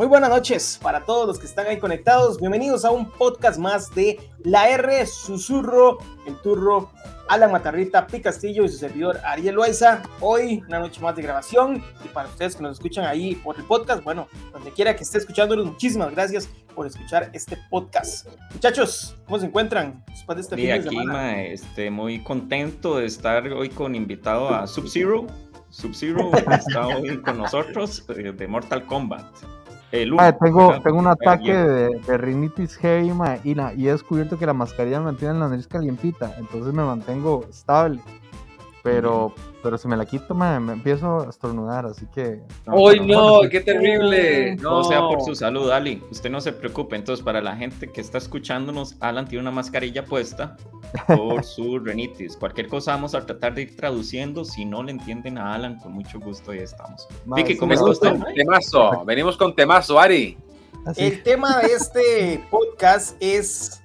Muy buenas noches para todos los que están ahí conectados. Bienvenidos a un podcast más de La R Susurro, el turro, Alan Matarrita, Pi Castillo y su servidor Ariel Loaiza. Hoy una noche más de grabación y para ustedes que nos escuchan ahí por el podcast, bueno, donde quiera que esté escuchándonos, muchísimas gracias por escuchar este podcast. Muchachos, ¿cómo se encuentran después de este fin de aquí, semana? este, muy contento de estar hoy con invitado a Sub-Zero. Sub-Zero está hoy con nosotros eh, de Mortal Kombat tengo, tengo un ataque de, rinitis heavy y, y he descubierto que la mascarilla me mantiene la nariz calientita, entonces me mantengo estable. Pero, pero si me la quito, me, empiezo a estornudar, así que. ¡Uy, no! ¡Qué terrible! No. sea por su salud, Ali. Usted no se preocupe. Entonces, para la gente que está escuchándonos, Alan tiene una mascarilla puesta por su renitis. Cualquier cosa vamos a tratar de ir traduciendo. Si no le entienden a Alan, con mucho gusto ya estamos. Vicky, ¿cómo está Temazo. Venimos con temazo, Ari. El tema de este podcast es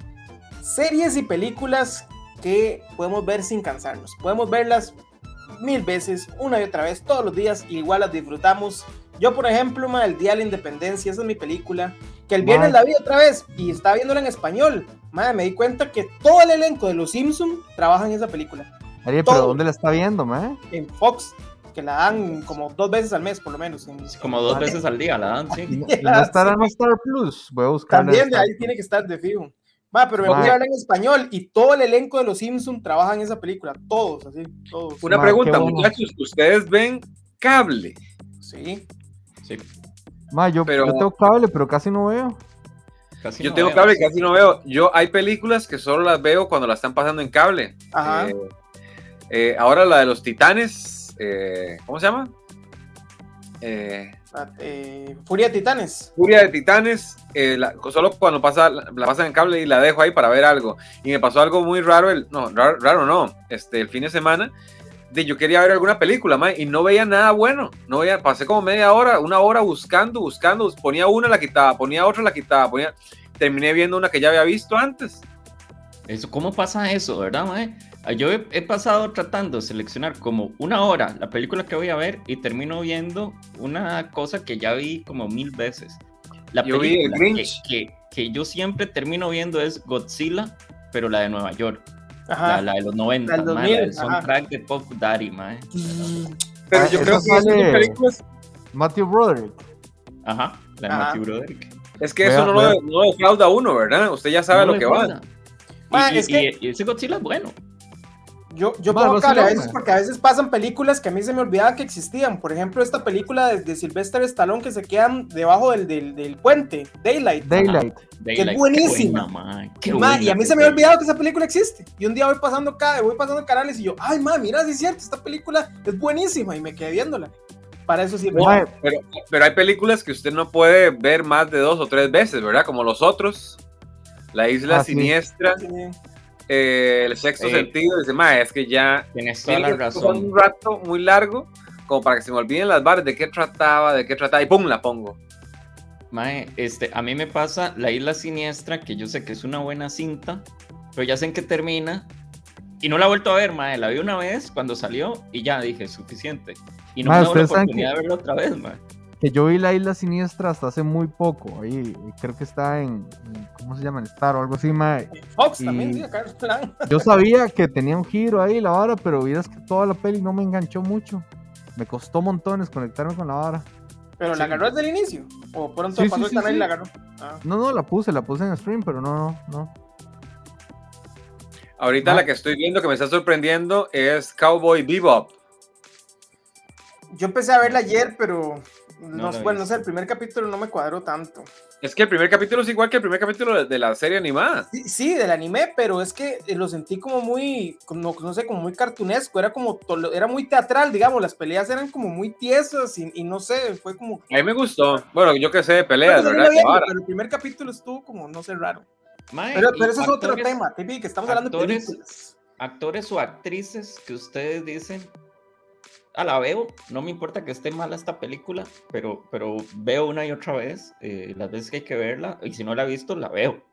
series y películas que podemos ver sin cansarnos. Podemos verlas mil veces, una y otra vez, todos los días, y igual las disfrutamos. Yo, por ejemplo, el Día de la Independencia, esa es mi película, que el viernes la vi otra vez y estaba viéndola en español. Madre, me di cuenta que todo el elenco de Los Simpson trabaja en esa película. pero ¿dónde la está viendo, man? En Fox, que la dan como dos veces al mes, por lo menos. Como dos veces al día la dan, sí. ¿No estará en Star Plus? Voy a buscar. También de ahí tiene que estar de fijo pero me voy a hablar en español y todo el elenco de los Simpsons trabaja en esa película, todos, así, todos. Una pregunta, muchachos, ¿ustedes ven cable? Sí. Sí. yo, tengo cable, pero casi no veo. yo tengo cable y casi no veo. Yo hay películas que solo las veo cuando las están pasando en cable. Ajá. Eh, eh, ahora la de los titanes, eh, ¿cómo se llama? Eh, eh, Furia de Titanes. Furia de Titanes, eh, solo cuando pasa, la pasan en cable y la dejo ahí para ver algo. Y me pasó algo muy raro, el, no, raro, no, este, el fin de semana, de yo quería ver alguna película, y no veía nada bueno. No veía, pasé como media hora, una hora buscando, buscando, ponía una, la quitaba, ponía otra, la quitaba, ponía, terminé viendo una que ya había visto antes. Eso, ¿Cómo pasa eso, verdad, mae? Ah, yo he, pasado tratando de seleccionar como una hora la película que voy a ver y termino viendo una cosa que ya vi como mil veces. La película que, que, yo siempre termino viendo es Godzilla, pero la de Nueva York. La, de los 90, el soundtrack de Pop Daddy, mae. Pero ah, yo creo que sale películas... Matthew Broderick. Ajá, la de Matthew Broderick. Es que eso no, lo, no defrauda uno, ¿verdad? Usted ya sabe lo que va. Y, es que... y, ese Godzilla es bueno. Yo, yo pongo a veces porque a veces pasan películas que a mí se me olvidaba que existían. Por ejemplo, esta película de, de Sylvester Stallone que se quedan debajo del, del, del puente, Daylight. Daylight. Que es buenísima. y a mí se me había olvidado que esa película existe. Y un día voy pasando, voy pasando canales y yo, ay, ma, mira, sí es cierto, esta película es buenísima. Y me quedé viéndola. Para eso sí. pero, pero hay películas que usted no puede ver más de dos o tres veces, ¿verdad? Como los otros. La Isla ah, Siniestra. Eh, el sexto sentido, dice, ma, es que ya tienes toda la razón. un rato muy largo como para que se me olviden las barras de qué trataba, de qué trataba, y pum, la pongo. Mae, este, a mí me pasa La Isla Siniestra, que yo sé que es una buena cinta, pero ya sé en qué termina, y no la he vuelto a ver, mae, la vi una vez cuando salió, y ya dije, suficiente. Y no me dado la oportunidad de verla otra vez, mae que yo vi la isla siniestra hasta hace muy poco. Ahí creo que está en, ¿cómo se llama? En Star o algo así, mae. Fox también, sí, acá Yo sabía que tenía un giro ahí la vara, pero vieras que toda la peli no me enganchó mucho. Me costó montones conectarme con la vara. ¿Pero la agarró desde el inicio? ¿O pronto sí, pasó ahí la agarró? Ah. No, no, la puse, la puse en stream, pero no, no, no. Ahorita la que estoy viendo que me está sorprendiendo es Cowboy Bebop. Yo empecé a verla ayer, pero no, bueno, no sé, el primer capítulo no me cuadró tanto. Es que el primer capítulo es igual que el primer capítulo de la serie animada. Sí, sí del anime, pero es que eh, lo sentí como muy, como, no sé, como muy cartunesco, era como, era muy teatral, digamos, las peleas eran como muy tiesas y, no sé, fue como... A mí me gustó, bueno, yo qué sé de peleas, ¿verdad? pero el primer capítulo estuvo como, no sé, raro. pero, pero eso es otro tema, que estamos hablando de películas. Actores o actrices que ustedes dicen a la veo, no me importa que esté mala esta película, pero, pero veo una y otra vez, eh, las veces que hay que verla, y si no la he visto, la veo.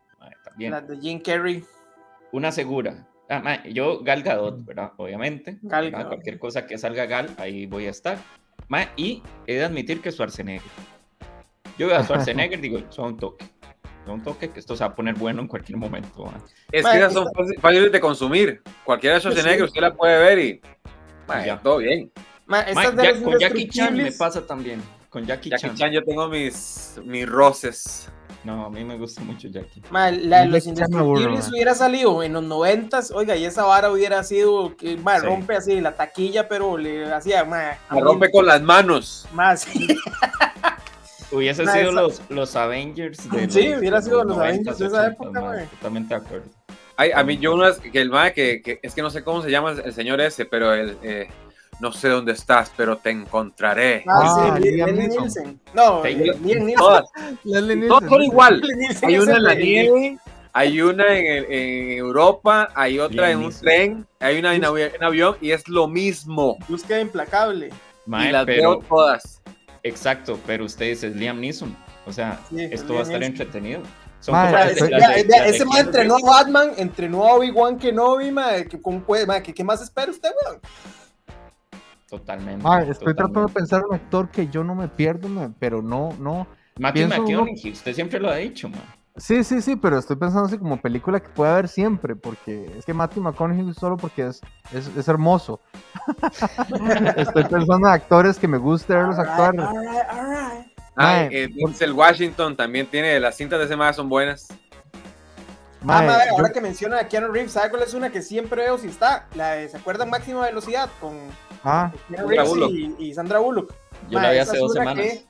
también. La de Jim Carrey. Una segura. Ah, yo Gal Gadot, ¿verdad? Obviamente. Gal Cualquier cosa que salga Gal, ahí voy a estar. y he de admitir que Schwarzenegger. Yo veo a Schwarzenegger y digo, son un toque. Son un toque que esto se va a poner bueno en cualquier momento. Es que esas son fácil- fáciles de consumir. Cualquiera de Schwarzenegger usted la puede ver y. todo bien. Ma, ya- con Jackie Chan me pasa también. Con Jackie, Jackie Chan. Chan, yo tengo mis, mis roces. No, a mí me gusta mucho Jackie. Ma, la de los indestructibles hubiera salido en los noventas, oiga, y esa vara hubiera sido, que, ma, Sí. rompe así la taquilla, pero le hacía, ma, Me rompe con las manos. más. Hubiese Ma, sido esa- los, los Avengers de Sí, los, hubiera sido los 90s, Avengers de esa 80s, época, ma. Totalmente de acuerdo. Ay, a mí yo unas que el mae que, que- es que no sé cómo se llama el señor ese, pero el eh, no sé dónde estás, pero te encontraré. Ah, Ah, sí, Liam. Nielsen. No, Liam. Todas, todas son igual. Hay una en la nieve, hay una en, el- en Europa, hay otra Liam en un tren, hay una en, avi- en avión y es lo mismo. Búsqueda implacable. Mae, y las pero, veo todas. exacto, pero usted dice Liam Neeson. O sea, Sí, esto Liam va a estar entretenido. Son Mae, como Ma, las ese de- estoy- las ya- de- ya- las de ese man entrenó a. Batman, entrenó a Obi-Wan Kenobi, que, con- pues, ma, que- ¿qué más espera usted, weón? Totalmente. Ma, estoy tratando de pensar un actor que yo no me pierdo, pero no, no. Matthew uno- McConaughey, usted siempre lo ha dicho, man. Sí, sí, sí, pero estoy pensando así como película que puede haber siempre, porque es que Matthew McConaughey solo porque es, es, es hermoso. estoy pensando en actores que me gusta verlos actuar. Alright, alright. Ay, Mae, eh, el Washington también tiene, las cintas de ese mae son buenas. Ah, yo- ahora que menciona a Keanu Reeves, ¿sabe cuál es una que siempre veo si está? La de, ¿se acuerdan Máxima Velocidad? Con ah, Keanu Reeves Bullock. y, y Sandra Bullock. Yo la vi hace es dos semanas. que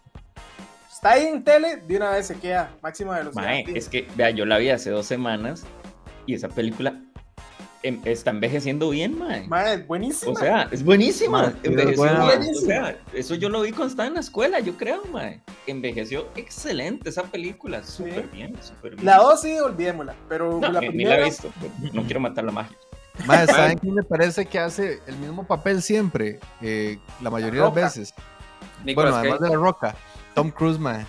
Está ahí en tele, de una vez se queda Máxima Velocidad. Es que, vea, yo la vi hace dos semanas y esa película está envejeciendo bien, mae. Ma, es buenísima. O sea, es buenísima. Mae, es Envejeció bien. mae. O sea, eso yo lo vi cuando estaba en la escuela, yo creo, mae. Envejeció excelente esa película. Súper bien, súper bien. La 2 sí, olvidémosla, pero No, la ni, ni primera... la he visto. No quiero matar la magia. mae, ¿saben quién me parece que hace el mismo papel siempre? Eh, la mayoría de las veces. Nicolas bueno, además Cage. de la roca. Tom Cruise, mae.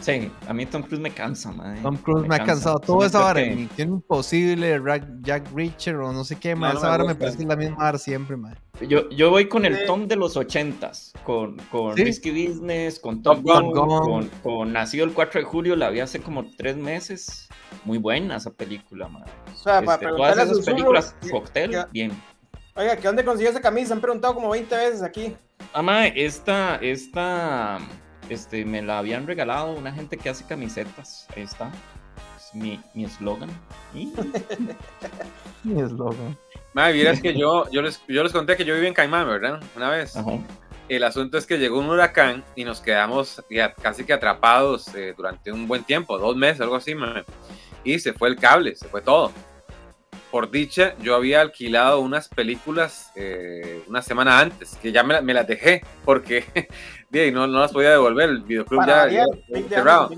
Sí, a mí Tom Cruise me cansa, mae. Tom Cruise me, ha cansa. cansado. Un esa vara. que- Misión Imposible, Jack Reacher o no sé qué, mae. No, no esa me vara me parece que es la misma vara siempre, mae. Yo, yo voy con el. Tom de los ochentas, con, con Sí. Risky Business, con Top Top Gun, Gun. con, con Nacido el 4 de julio, la vi hace como tres meses. Muy buena esa película, man. O sea, para Este, todas preguntarle a esas películas, que- bien. Oiga, ¿que dónde consiguió esa camisa? Han preguntado como 20 veces aquí. Ama, esta, esta, este, me la habían regalado una gente que hace camisetas. Ahí está. Es mi mi eslogan. Mi eslogan. Mae, vieras que yo, yo, les, yo les conté que yo viví en Caimán, ¿verdad? Una vez. Ajá. El asunto es que llegó un huracán y nos quedamos ya casi que atrapados eh, durante un buen tiempo, dos meses, algo así, mae. Y se fue el cable, se fue todo. Por dicha, yo había alquilado unas películas eh, una semana antes, que ya me, la- me las dejé, porque bien, no, no las podía devolver, el videoclub Para ya, ya- 20 años cerrado.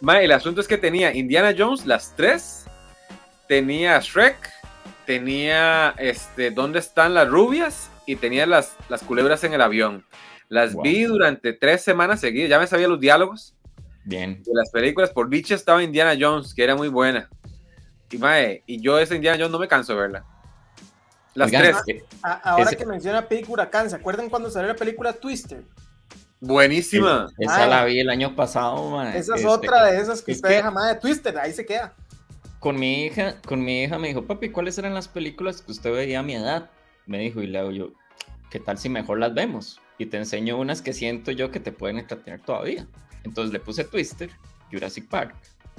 Ma, el asunto es que tenía Indiana Jones, las tres. Tenía Shrek. Tenía este, ¿Dónde están las rubias? Y tenía las, las culebras en el avión. Las Wow. vi durante tres semanas seguidas. Ya me sabía los diálogos Bien. de las películas. Por dicha estaba Indiana Jones, que era muy buena. Y, mae, y yo esa Indiana Jones no me canso de verla. Las Oigan, tres. eh, A- ahora Ese- que menciona Pig Huracán, ¿se acuerdan cuando salió la película Twister? Buenísima. Esa la vi el año pasado, man. Esa es Este, otra de esas que es usted que- deja más de Twister, ahí se queda. Con mi hija, con mi hija me dijo, papi, ¿cuáles eran las películas que usted veía a mi edad? Me dijo, y le hago yo, ¿qué tal si mejor las vemos? Y te enseño unas que siento yo que te pueden entretener todavía. Entonces le puse Twister, Jurassic Park,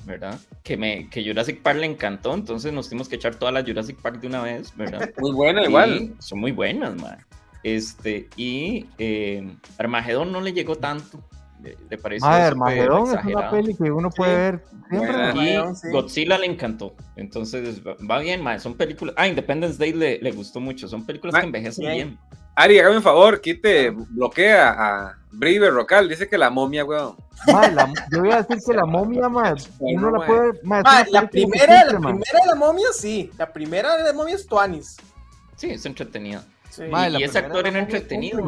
¿verdad? Que, me, que Jurassic Park le encantó, entonces nos tuvimos que echar todas las Jurassic Park de una vez, ¿verdad? Muy buena, igual. Son muy buenas, man. Este, y eh, Armagedón no le llegó tanto. Le, Mae, súper Armagedón es una peli que uno puede Sí. ver siempre. Y sí. Godzilla le encantó. Entonces va, bien, mae. Son películas. Ah, Independence Day le, le gustó mucho. Son películas que envejecen bien. bien. Ari, hágame un favor, quite, bloquea a Brive Rocal. Dice que la momia, weón. La- yo voy a decir que la momia, mae, uno la puede ver. la primera, la primera de la momia, sí. La primera de la momia es Tuanis. Sí, es entretenida. Sí. Y ese actor era entretenido,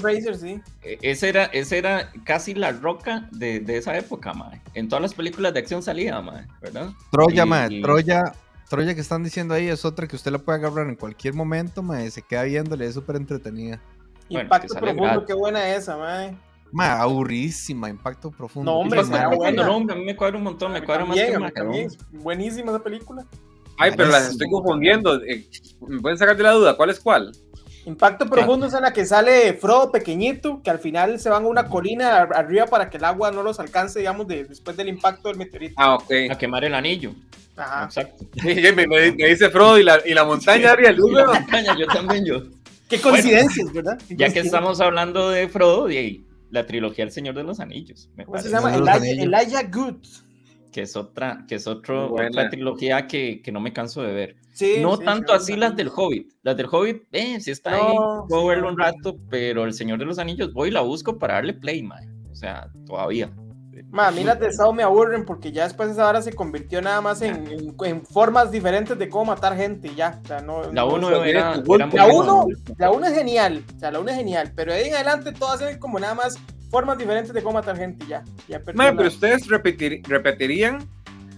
Fraser, sí. E- Ese era, ese era casi la roca de, de esa época, mae. En todas las películas de acción salía, mae, ¿verdad? Troya, Y- mae, y- Troya, Troya que están diciendo ahí es otra que usted la puede agarrar en cualquier momento, mae, se queda viéndole, es súper entretenida. Bueno, Impacto profundo, gratis. qué buena esa, mae. Ma, aburridísima, impacto profundo. No, hombre, Profundo, buena. no, a mí me cuadra un montón, me cuadra más que. Buenísima esa película. Ay, pero las estoy confundiendo. eh, ¿Me pueden sacar de la duda? ¿Cuál es cuál? Impacto profundo es en la que sale Frodo pequeñito, que al final se van a una colina ar- arriba para que el agua no los alcance, digamos, de- después del impacto del meteorito. Ah, ok. A quemar el anillo. Ajá. Exacto. me, me- me dice Frodo y la, y la montaña arriba. Y la montaña, yo también, yo. Qué coincidencias, ¿verdad? Qué Ya que estamos hablando de Frodo, y la trilogía El Señor de los Anillos, me ¿Cómo se llama? Elijah. Elijah Good. Que es otra, que es otro, otra trilogía que, que no me canso de ver. Sí, no sí, tanto sí, así sí. las del Hobbit. Las del Hobbit, eh, si está No, ahí, puedo sí, verlo no. un rato, pero El Señor de los Anillos voy y la busco para darle play, man. O sea, todavía. Ma, a mí las de Sao me aburren porque ya después esa hora se convirtió nada más en, en- en formas diferentes de cómo matar gente y ya. O sea, no, La no- 1 no, era, era La buena. uno, la uno es genial, o sea, la uno es genial, pero de ahí en adelante todas hacen como nada más formas diferentes de cómo matar gente ya. ya pero ustedes repetir- repetirían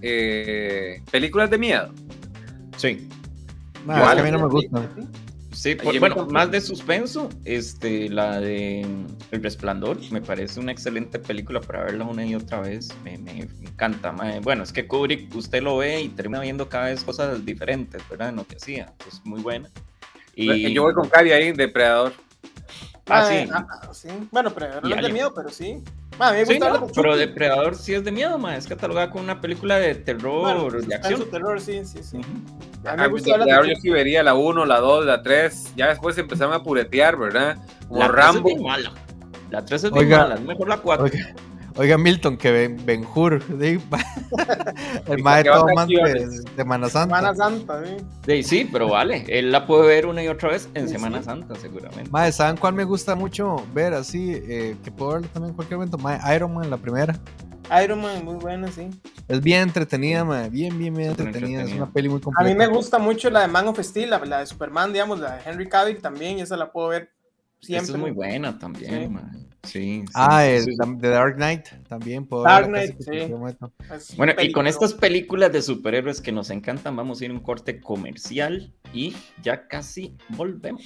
eh, películas de miedo. Sí, es que a mí no me gusta. sí, por- bueno, más de suspenso, este, la de El Resplandor, me parece una excelente película para verla una y otra vez, me, me encanta. mae. Bueno, es que Kubrick, usted lo ve y termina viendo cada vez cosas diferentes, ¿verdad? En lo que hacía, es muy buena. Y Yo voy con Cari ahí, Depredador. Ah, Ah, sí. ah, ah, sí. Bueno, pero no es de miedo, pero sí. Ma, a mí me Sí, gusta no, de pero. Depredador sí es de miedo, ma. Es catalogada como una película de terror, Bueno, de suspenso, acción. terror, sí, sí, sí. Ujú. A mí me Ah, gusta la Depredador de yo sí vería la 1, la 2, la 3. Ya después empezaron a puretear, ¿verdad? Como La 3 es Rambo. bien mala. La 3 es bien Oiga. mala, es mejor la 4. Oiga, oiga, Milton, que Ben, Ben Hur, el Y mae que va todo a man de, Semana Santa. Semana Santa, sí. Sí, sí, pero vale. Él la puede ver una y otra vez en Sí, Semana sí. Santa, seguramente. Mae, ¿saben cuál me gusta mucho ver así? Eh, que puedo verlo también en cualquier momento. Mae, Iron Man, la primera. Iron Man, muy buena, sí. Es bien entretenida, mae. Bien, bien, bien entretenida. Es una peli muy A completa. mí me gusta mucho la de Man of Steel, la, la de Superman, digamos, la de Henry Cavill también, y esa la puedo ver siempre. Esa es muy buena también, Sí. ma. Sí, sí, Ah, sí, el, The Dark Knight también. Puedo Dark Knight, sí. Bueno, y con estas películas de superhéroes que nos encantan, vamos a ir a un corte comercial y ya casi volvemos.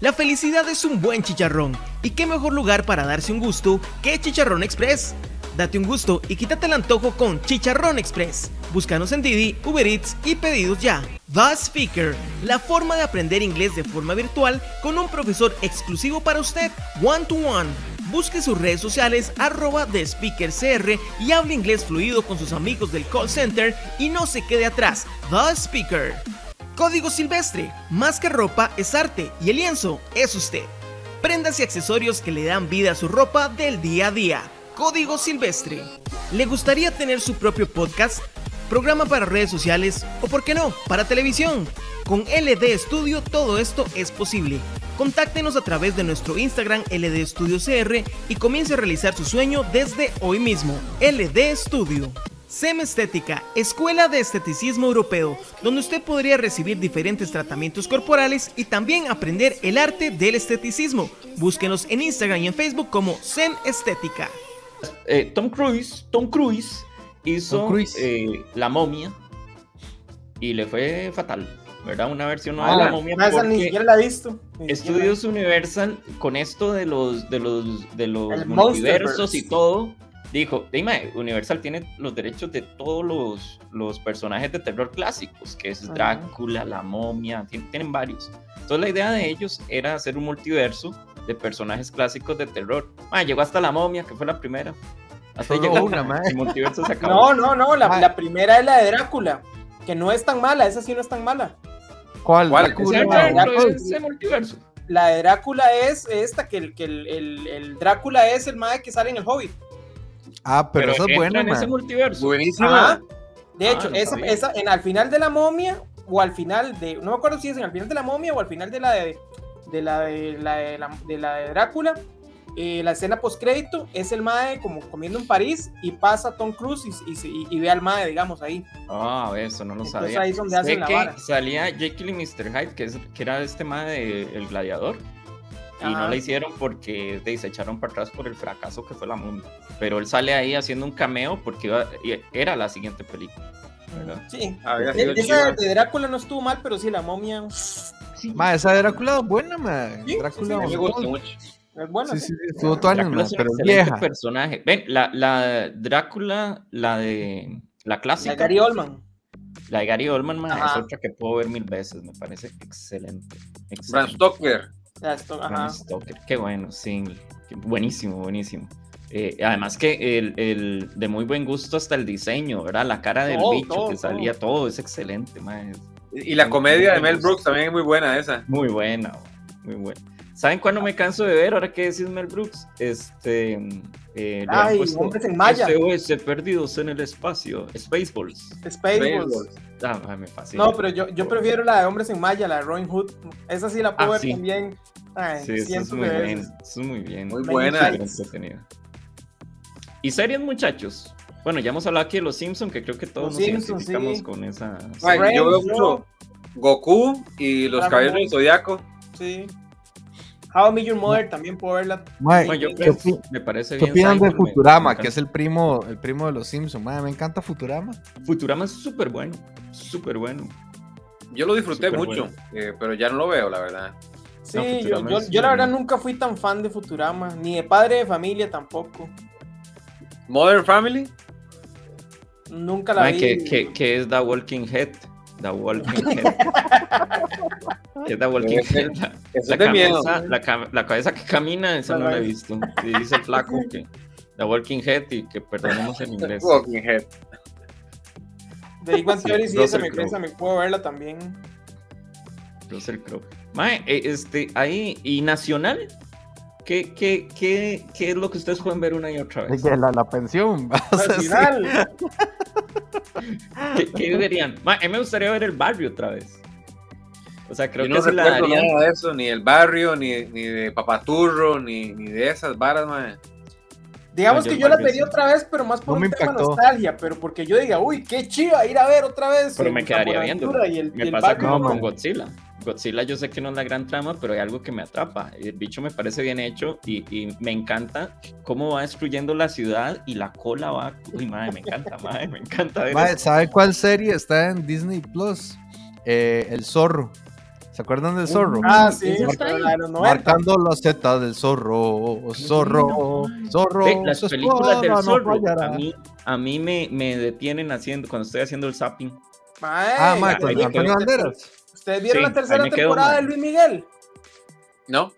La felicidad es un buen chicharrón. ¿Y qué mejor lugar para darse un gusto que Chicharrón Express? Date un gusto y quítate el antojo con Chicharrón Express. Búscanos en Didi, Uber Eats y pedidos ya. The Speaker, la forma de aprender inglés de forma virtual con un profesor exclusivo para usted, one to one. Busque sus redes sociales arroba CR y hable inglés fluido con sus amigos del call center y no se quede atrás. The Speaker. Código Silvestre, más que ropa es arte y el lienzo es usted. Prendas y accesorios que le dan vida a su ropa del día a día. Código Silvestre. ¿Le gustaría tener su propio podcast? Programa para redes sociales o, por qué no, para televisión. Con LD Studio todo esto es posible. Contáctenos a través de nuestro Instagram LD Studio CR y comience a realizar su sueño desde hoy mismo. LD Studio. SEM Estética, Escuela de Esteticismo Europeo, donde usted podría recibir diferentes tratamientos corporales y también aprender el arte del esteticismo. Búsquenos en Instagram y en Facebook como SEM Estética. Eh, Tom Cruise, Tom Cruise hizo Tom Cruise. eh, La momia y le fue fatal, ¿verdad? Una versión nueva Ah, de La momia ma, esa ni siquiera la he visto. Estudios Universal con esto de los de los de los El multiversos y todo dijo, dime, Universal tiene los derechos de todos los, los personajes de terror clásicos, que es Ajá. Drácula, la momia, tien- tienen varios. Entonces la idea de ellos era hacer un multiverso de personajes clásicos de terror. Ma, llegó hasta la momia, que fue la primera. Hasta ahí Solo llegó una, ma. el multiverso se acabó. No, no, no, la, primera es la de Drácula, que no es tan mala, esa sí no es tan mala. ¿Cuál? ¿Cuál? Drácula, Ese multiverso, ese multiverso. La de Drácula es esta, que el, que el, el- el Drácula es el mae que sale en el Hobbit. Ah, pero, eso es bueno, en ese man. multiverso. Buenísima. Ajá. De Ah, hecho, no esa, esa, en al final de la momia, o al final de, no me acuerdo si es en al final de la momia o al final de la de, de la de la de, la- de la de Drácula, eh, la escena post crédito es el mae como comiendo en París y pasa Tom Cruise y, y y- ve al mae, digamos, ahí. Ah, eso no lo Entonces sabía. ahí es donde hacen la que vara. salía Jekyll y Mr. Hyde, que, es, que era este tema de El Gladiador. Y Ajá. no la hicieron porque se echaron para atrás por el fracaso que fue la momia. Pero él sale ahí haciendo un cameo porque iba- era la siguiente película. ¿verdad? Sí. Había E- sido Esa de Drácula no estuvo mal, pero sí, la momia. Ma, esa de Drácula es buena, man. Sí, Drácula sí, sí, me buena. mucho. Es bueno, Sí, sí. sí, sí, estuvo todo Drácula es un pero vieja. personaje. Ven, la, la Drácula, la de la La clásica, de Gary Oldman. la de Gary Oldman, mae, es otra que puedo ver mil veces, me parece excelente. Bram excelente. Stoker. Ya, esto, Bram. Stoker, qué bueno, sí, buenísimo, buenísimo. Eh, además que el, el- de muy buen gusto hasta el diseño, ¿verdad? La cara del Todo, bicho todo, que salía, todo es excelente, mae. Y la comedia de Mel Brooks también es muy buena esa. Muy buena, muy buena. ¿Saben cuándo me canso de ver? Ahora que decís Mel Brooks, este. eh, Ay, puesto hombres en malla. SOS perdidos en el espacio. Spaceballs. Spaceballs. Ah, ay, me fascina. No, pero yo, yo prefiero la de Hombres en Malla, la de Robin Hood. Esa sí la puedo Ah, ver sí. también. Ay, Sí, eso es muy bien. Eso es muy bien. Muy buena. Entretenida. ¿Y series, muchachos? Bueno, ya hemos hablado aquí de los Simpsons, que creo que todos Los nos Simpsons, identificamos sí. con esa. Ay, Friends, yo veo mucho Goku y los Caballeros Ball. del Zodiaco. Sí. How I Met Your Mother también puedo verla. Mae, Bueno, yo ¿qué creo- opi- me parece ¿Qué bien. opinan de Futurama, que es encanta. el primo, el primo de los Simpsons? Mae, me encanta Futurama. Futurama es súper bueno. Súper bueno. Yo lo disfruté mucho, bueno. eh, pero ya no lo veo, la verdad. Sí, No, yo, la verdad nunca fui tan fan de Futurama, ni de Padre de Familia tampoco. Modern Family. Nunca la Mae, vi. que, que, que es The Walking Head. The Walking Head. ¿Qué es The Walking Head? La, la de miedo. cabeza, la, la cabeza que camina, esa no la he visto. Y dice el flaco que The Walking Head y que perdonemos en inglés. Walking Head. De Sí, Theory sí, esa me, esa me puedo verla también. Russell Crowe. Mae, eh, este, ahí, ¿y Nacional? ¿Qué, qué, qué, ¿Qué es lo que ustedes pueden ver una y otra vez? que La, la pensión. Al final, ¿Qué, qué verían? A mí me gustaría ver el barrio otra vez. O sea, creo Yo que no se la darían. nada de eso, ni el barrio, ni, ni de Papaturro, ni, ni de esas varas, man. Digamos que yo la sí. otra vez, pero más por No un tema impactó. nostalgia, pero porque yo diga, uy, qué chiva ir a ver otra vez. Pero el me quedaría viendo. Y el, y Me el pasa como con. Godzilla. Godzilla yo sé que no es la gran trama, pero hay algo que me atrapa. El bicho me parece bien hecho y, y me encanta cómo va destruyendo la ciudad y la cola va... Uy, madre, me encanta, madre, me encanta ver Mae, eso. ¿sabe cuál serie está en Disney Plus? Eh, el zorro. ¿Se acuerdan del zorro? Ah, sí, la 90. Marcando las setas del zorro, zorro, zorro. Ve, las películas del no zorro fallará. a mí, a mí me, me detienen haciendo, cuando estoy haciendo el zapping. Ah, me Antonio. Banderas. ¿Ustedes vieron Sí, la tercera temporada de Luis Miguel? ¿No?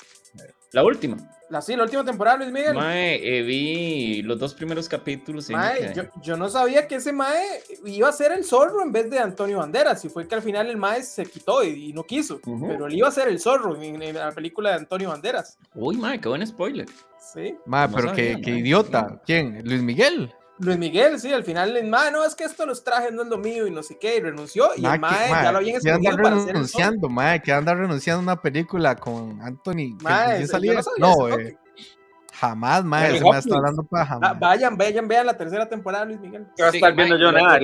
La última. La, sí, la última temporada de Luis Miguel. Mae, eh, vi los dos primeros capítulos y Mae, yo, yo no sabía que ese Mae iba a ser el zorro en vez de Antonio Banderas. Y fue que al final el Mae se quitó y, y no quiso. Pero él iba a ser el zorro en, en la película de Antonio Banderas. Uy, mae, qué buen spoiler. Sí. Mae, No pero sabía, qué, qué idiota. ¿Quién? ¿Luis Miguel? Luis Miguel, sí, al final el Mae, no, es que esto los trajes no es lo mío y no sé qué, y renunció. Y Mae, el que- Mae mae, ya lo habían que anda escogido para renunciando, mae, que anda renunciando a una película con Anthony. que Mae, sí yo salía. no No, eh, jamás, mae, ese mae está hablando para jamás. vayan, vayan, vean la tercera temporada de Luis Miguel. ¿Qué va a estar viendo yo? Nada,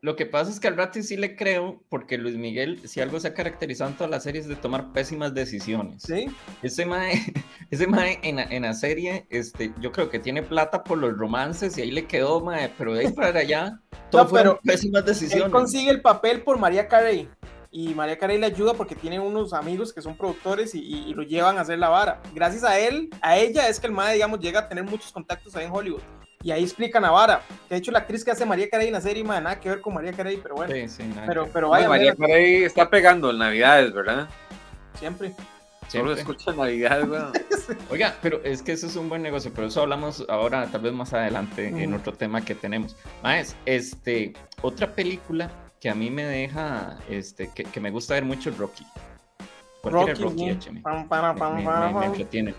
lo, que pasa, es que al rato sí le creo, porque Luis Miguel, si algo se ha caracterizado en todas las series de tomar pésimas decisiones. Sí. Ese mae, ese mae en, la- en la serie, este, yo creo que tiene plata por los romances y ahí le quedó, mae, pero de ahí para allá, todo No, pero pésimas Él decisiones. consigue el papel por María Carey. Y María Carey le ayuda porque tiene unos amigos que son productores y, y- y lo llevan a hacer la vara. Gracias a él, a ella es que el MAE, digamos, llega a tener muchos contactos ahí en Hollywood. Y ahí explican a vara. Que de hecho la actriz que hace María Carey en la serie, mae, nada que ver con María Carey, pero bueno. Sí, sí, pero, que- pero Ay, vaya, María Carey está pegando en Navidades, ¿verdad? siempre. Solo escucha Navidades, weón. Oiga, pero es que eso es un buen negocio, pero eso hablamos ahora, tal vez más adelante, en otro tema que tenemos. Más, este, otra película que a mí me deja, este, que, que me gusta ver mucho es Rocky. Cualquier Rocky, Rocky, sí. Pam, pam, Me, pam, me- pam, me- me pam. entretiene.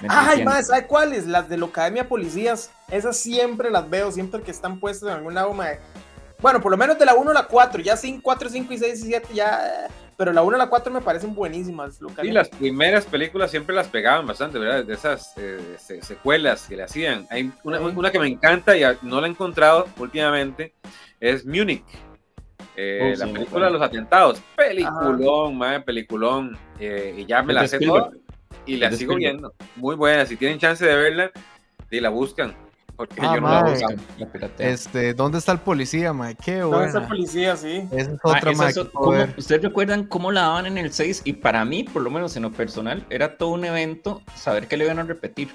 Ay, entretiene. mae, ¿sabe cuáles? Las de la Academia Policías. Esas siempre las veo, siempre que están puestas en algún lado, mae. Bueno, por lo menos de la 1 a la 4, ya 5, 4, 5 y 6 y 7 ya... Pero la 1 a la 4 me parecen buenísimas. la Y Academia- las primeras películas siempre las pegaban bastante, ¿verdad? De esas eh, se- secuelas que le hacían. Hay una, Sí. una que me encanta y no la he encontrado últimamente, es Munich. Eh, Oh, la sí, película de los atentados. Peliculón, madre, peliculón. Eh, y ya me la sé toda y la sigo viendo. Muy buena. Si tienen chance de verla, y la buscan. Porque Ah, yo no la piratea. Este, ¿dónde está el policía, mae? Qué ¿Dónde está el buena. policía? Sí. Esa es Ah, otra, esa mae. es que o- puedo ¿cómo- ver. ¿Ustedes recuerdan cómo la daban en el 6? Y para mí, por lo menos en lo personal, era todo un evento saber que le iban a repetir.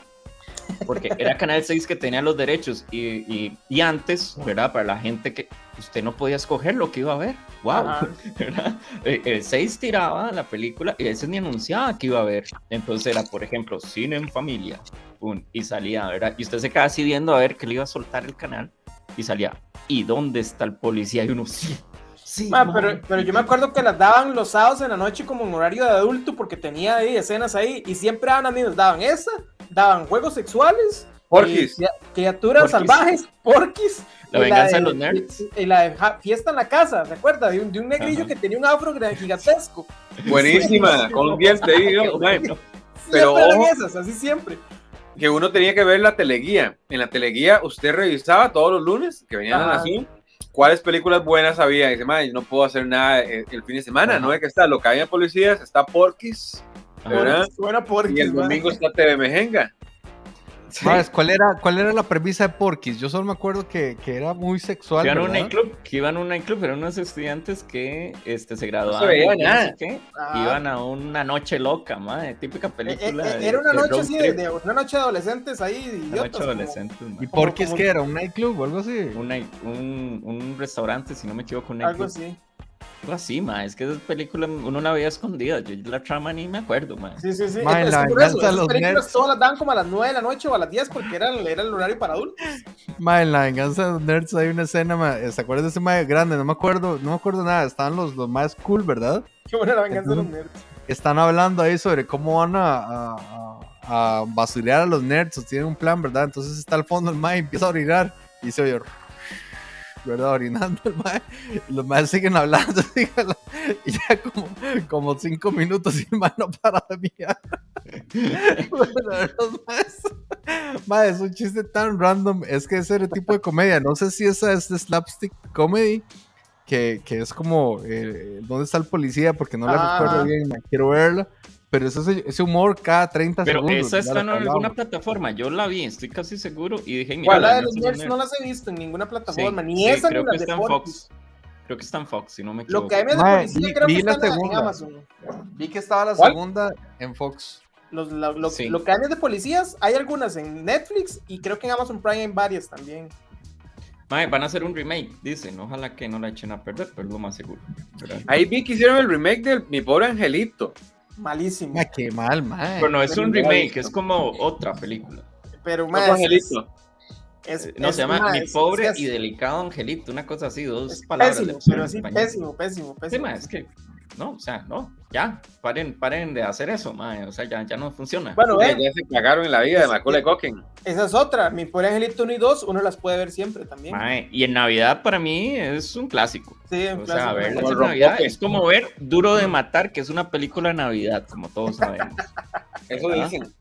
Porque era Canal 6 que tenía los derechos. Y, y- y antes, ¿verdad? Para la gente que usted no podía escoger lo que iba a ver. ¡Wow! ¿verdad? Eh, El 6 tiraba la película y a veces ni anunciaba que iba a ver. Entonces era, por ejemplo, Cine en Familia. pum, y salía, ¿verdad? Y usted se quedaba así viendo a ver que le iba a soltar el canal. Y salía, ¿y dónde está el policía? Y uno, sí. Sí, Ma, man". pero, pero yo me acuerdo que las daban los sábados en la noche como en horario de adulto porque tenía ahí escenas ahí y siempre daban amigos, daban esa, daban juegos sexuales, Porquis. y cria- criaturas Porquis. salvajes, porquis, La venganza de los nerds. Y, y la de fiesta en la casa, ¿recuerda? De un, de un negrillo Ajá. que tenía un afro gigantesco. Buenísima, con un diente ahí. Pero Siempre eran esas, así siempre. que uno tenía que ver la teleguía. En la teleguía usted revisaba todos los lunes que venían a la. Nación cuáles películas buenas había. Y dice, "Mae, no puedo hacer nada el, el fin de semana, Ajá. no es que está lo que había policías, está Porquis, ¿verdad? Porquis, Buena porquis, Y el domingo está TV Mejenga. Mae, ¿cuál era, ¿Cuál era la premisa de Porky's? Yo solo me acuerdo que, que era muy sexual. Que iban a un nightclub, que iban a un nightclub, eran unos estudiantes que este, se graduaban. No se veía y nada. Ajá. iban a una noche loca, madre, típica Eh, eh, película. eh, de- era una de noche así, de, de- una noche de adolescentes ahí, una idiotas. noche como- adolescentes, ¿Y madre. Porky's como- qué era? ¿Un nightclub o algo así? Un, un, un restaurante, si no me equivoco, un Algo nightclub. así. Algo así, ma, es que esa película uno la veía escondida, yo la trama ni me acuerdo, ma. Sí, sí, sí. Ma, Es- es la por venganza eso, de esas los películas nerds. todas las dan como a las 9 de la noche o a las 10 porque era, el- era el horario para adultos. Ma, en la venganza de los nerds hay una escena, ma, ¿se acuerdan de ese mae grande? No me acuerdo, no me acuerdo nada. Estaban los, los más cool, ¿verdad? Qué buena la venganza de los nerds. Están hablando ahí sobre cómo van a, a, a- a basurear a los nerds. o tienen un plan, ¿verdad? Entonces está al fondo el mae y empieza a orinar. Y se oye, ¿verdad? Orinando el mae. Los maes siguen hablando. y ya como, como cinco minutos y el mae no para de mirar. Bueno, los maes- Mae, es un chiste tan random. Es que ese tipo de comedia. No sé si esa es de slapstick comedy. Que, que es como eh, ¿Dónde está el policía? Porque no la Ah. recuerdo bien. Quiero verla. Pero es ese, ese humor cada 30 Pero segundos. esa ya está en alguna plataforma, yo la vi, estoy casi seguro, y dije, mira, ¿Cuál? La de los nerds no las he visto en ninguna plataforma, Sí, ni sí, esa creo ni que las de está en Porky's. Fox. Creo que está en Fox, si no me equivoco. Lo que hay de policía vi- creo que vi la está en, en segunda. Amazon. Vi que estaba la ¿Cuál? segunda en Fox. Los, lo, lo- Sí. lo que hay de policías, hay algunas en Netflix y creo que en Amazon Prime hay varias también. Mae, van a hacer un remake, dicen. Ojalá que no la echen a perder, pero es lo más seguro. ¿verdad? Ahí vi que hicieron el remake de Mi Pobre Angelito. Malísimo. Ma, qué mal, mae. Pero no es un Pero remake, es como otra película. Pero más. Angelito. Es, Eh, No, es- se llama ma, Mi es- Pobre es- y Delicado Angelito, una cosa así, dos es palabras. pésimo, de- pero pésimo, pésimo, Sí, pésimo. ma, es que, no, o sea, no, ya, paren, paren de hacer eso, ma, o sea, ya, ya no funciona. Bueno, Ya, ve, ya se cagaron en la vida de Es- Macaulay Culkin. esa es otra. Mi pobre angelito 1 y 2, uno las puede ver siempre también. Mae, y en Navidad para mí es un clásico. Sí, un O sea, clásico. verlas Como en el Navidad es como ver Duro de Matar, que es una película de Navidad, como todos sabemos. Eso dicen.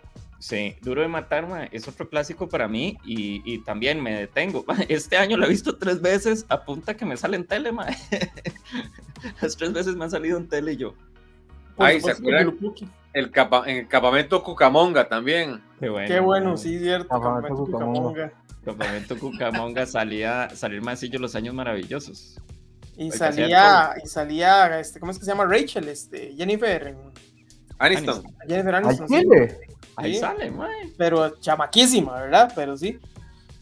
Sí, Duro de Matar mae, es otro clásico para mí y, y también me detengo. Este año lo he visto tres veces, apunta que me sale en tele, mae. Las tres veces me ha salido en tele y yo. Por Ay, ¿se acuerdan? El capa- en el campamento Cucamonga también. Qué bueno. Qué bueno, sí, cierto. Campamento Campamento Cucamonga. Cucamonga. Campamento Cucamonga salía, salir mancillo los años maravillosos. Y salía, y salía, este, ¿cómo es que se llama? Rachel, este, Jennifer. Aniston. Jennifer ¿A Aniston. sí. Ahí Sí. sale, mae. Pero chamaquísima, ¿verdad? Pero sí.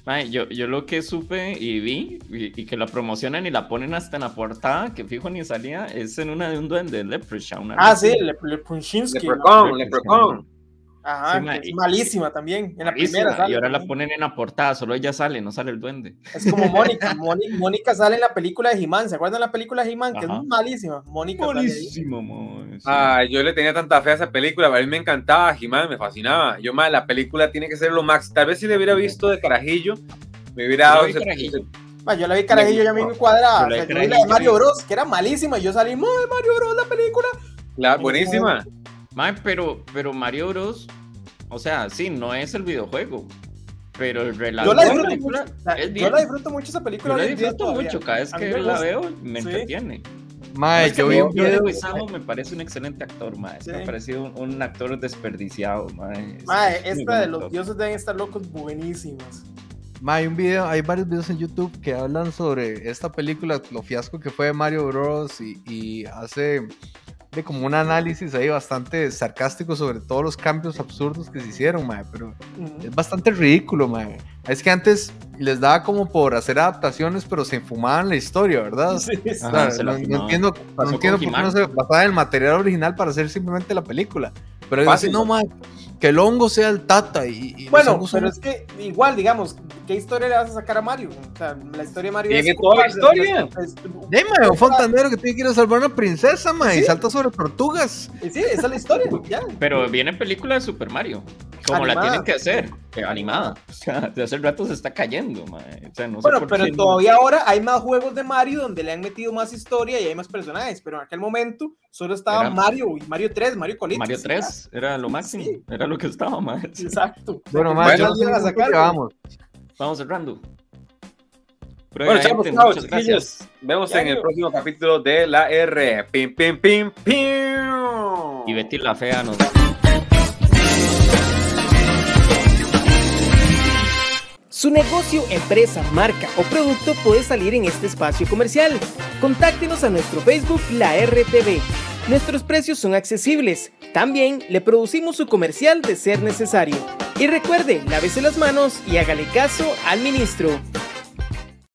Mae, yo, yo lo que supe y vi, y, y que la promocionan y la ponen hasta en la portada, que fijo ni salía, es en una de un duende, Leprechaun. Ah, sí, Le, Le Punshinsky, ¿no? Leprechaun, Leprechaun. Ajá, Sí, que ma, es y- malísima también. En la Malísima, primera sale. y ahora la ponen en la portada, solo ella sale, no sale el duende. Es como Mónica. Mónica. Mónica sale en la película de He-Man. ¿Se acuerdan de la película de He-Man? Que es malísima. Mónica sí. Ah, yo le tenía tanta fe a esa película, a mí me encantaba, Jimán, me fascinaba. Yo, más la película tiene que ser lo max. Tal vez si le hubiera visto de carajillo, me hubiera dado vi ese- carajillo. Ma, yo la vi carajillo, ya me gustó. cuadrada. Yo O la sea, vi yo vi la de Mario. Bros, que era malísima. Y yo salí, ¡Muy Mario Bros, la película! La- buenísima. Mae, pero, pero Mario Bros, o sea, sí, no es el videojuego, pero el relato Yo la de disfruto película mucho. yo la disfruto mucho esa película. Yo la disfruto todavía. mucho, cada vez que me la gusta. veo me Sí. entretiene. Mae, Es que yo vi un video. Guisado me parece un excelente actor, mae. Sí. Me parece un, un actor desperdiciado, mae. Es- Ma, es muy esta de los dioses deben estar locos buenísimas. hay un video, hay varios videos en YouTube que hablan sobre esta película, lo fiasco que fue Mario Bros. y, y hace de como un análisis ahí bastante sarcástico sobre todos los cambios absurdos que se hicieron, mae, pero es bastante ridículo, mae. Es que antes les daba como por hacer adaptaciones, pero se enfumaban la historia, ¿verdad? Sí, no, entiendo, no entiendo por qué no se basaba en el material original para hacer simplemente la película. Pero así, no, mae, que el hongo sea el tata y, bueno, pero es que igual, digamos, ¿qué historia le vas a sacar a Mario? O sea, la historia de Mario ¿Tiene toda la historia? Dime, un fontanero que tiene que ir a salvar a una princesa, ma, y salta sobre tortugas. Sí, esa es la historia, ya. Pero viene película de Super Mario, como la tienen que hacer, eh, animada. O sea, de hace rato se está cayendo, ma. O sea, no bueno, pero todavía ahora hay más juegos de Mario donde le han metido más historia y hay más personajes, pero en aquel momento solo estaba Mario y Mario 3, Mario Colitos. Mario 3 era lo máximo, era lo que estaba más. Exacto. Bueno, más, vamos. Vamos cerrando. bueno, chavos, muchas gracias. Vemos en el próximo capítulo de la R. Pim, pim, pim, pim. Y Betty la fea nos Su negocio, empresa, marca o producto puede salir en este espacio comercial. Contáctenos a nuestro Facebook La RTV. Nuestros precios son accesibles. También le producimos su comercial de ser necesario. Y recuerde, lávese las manos y hágale caso al ministro.